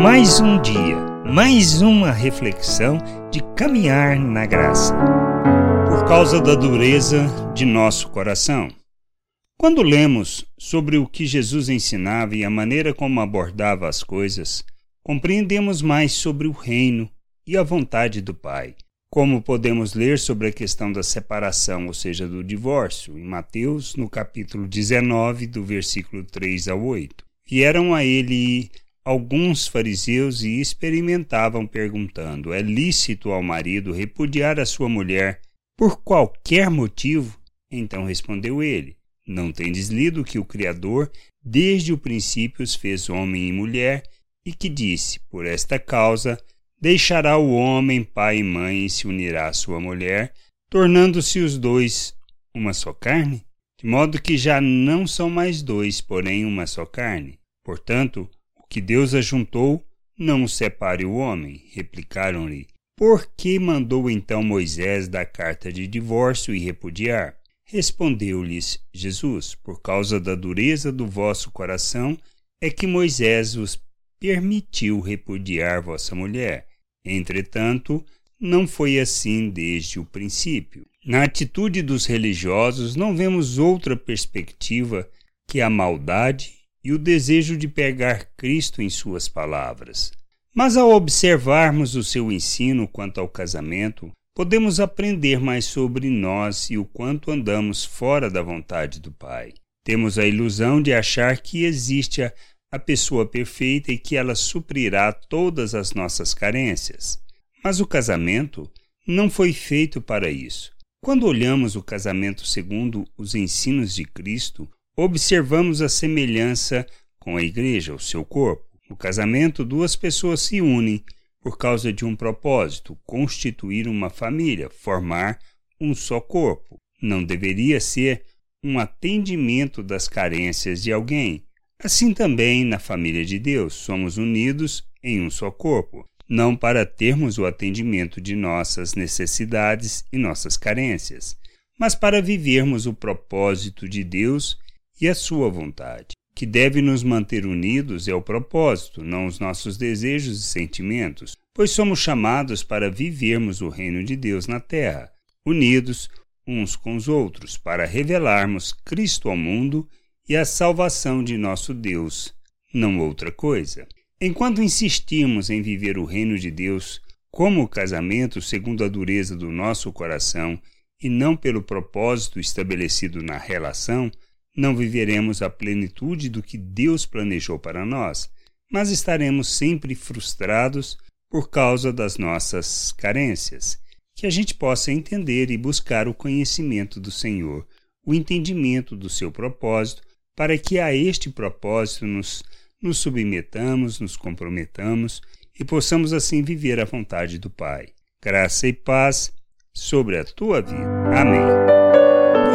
Mais um dia, mais uma reflexão de caminhar na graça. Por causa da dureza de nosso coração. Quando lemos sobre o que Jesus ensinava e a maneira como abordava as coisas, compreendemos mais sobre o reino e a vontade do Pai. Como podemos ler sobre a questão da separação, ou seja, do divórcio, em Mateus, no capítulo 19, do versículo 3 ao 8. Vieram a ele alguns fariseus e experimentavam perguntando: É lícito ao marido repudiar a sua mulher por qualquer motivo? Então respondeu ele: Não tendes lido que o Criador desde o princípio os fez homem e mulher e que disse: Por esta causa deixará o homem pai e mãe e se unirá à sua mulher, tornando-se os dois uma só carne? De modo que já não são mais dois, porém uma só carne. Portanto, que Deus ajuntou, não separe o homem. Replicaram-lhe: Por que mandou então Moisés dar carta de divórcio e repudiar? Respondeu-lhes Jesus: Por causa da dureza do vosso coração é que Moisés os permitiu repudiar vossa mulher. Entretanto, não foi assim desde o princípio. Na atitude dos religiosos, não vemos outra perspectiva que a maldade e o desejo de pegar Cristo em suas palavras. Mas ao observarmos o seu ensino quanto ao casamento, podemos aprender mais sobre nós e o quanto andamos fora da vontade do Pai. Temos a ilusão de achar que existe a a pessoa perfeita e que ela suprirá todas as nossas carências. Mas o casamento não foi feito para isso. Quando olhamos o casamento segundo os ensinos de Cristo, observamos a semelhança com a igreja, o seu corpo. No casamento, duas pessoas se unem por causa de um propósito, constituir uma família, formar um só corpo. Não deveria ser um atendimento das carências de alguém, Assim também, na família de Deus, somos unidos em um só corpo, não para termos o atendimento de nossas necessidades e nossas carências, mas para vivermos o propósito de Deus e a sua vontade. Que deve nos manter unidos é o propósito, não os nossos desejos e sentimentos, pois somos chamados para vivermos o reino de Deus na terra, unidos uns com os outros, para revelarmos Cristo ao mundo e a salvação de nosso Deus, não outra coisa. Enquanto insistimos em viver o reino de Deus como o casamento segundo a dureza do nosso coração e não pelo propósito estabelecido na relação, não viveremos a plenitude do que Deus planejou para nós, mas estaremos sempre frustrados por causa das nossas carências. Que a gente possa entender e buscar o conhecimento do Senhor, o entendimento do seu propósito para que a este propósito nos, nos submetamos, nos comprometamos e possamos assim viver a vontade do Pai. Graça e paz sobre a tua vida. Amém.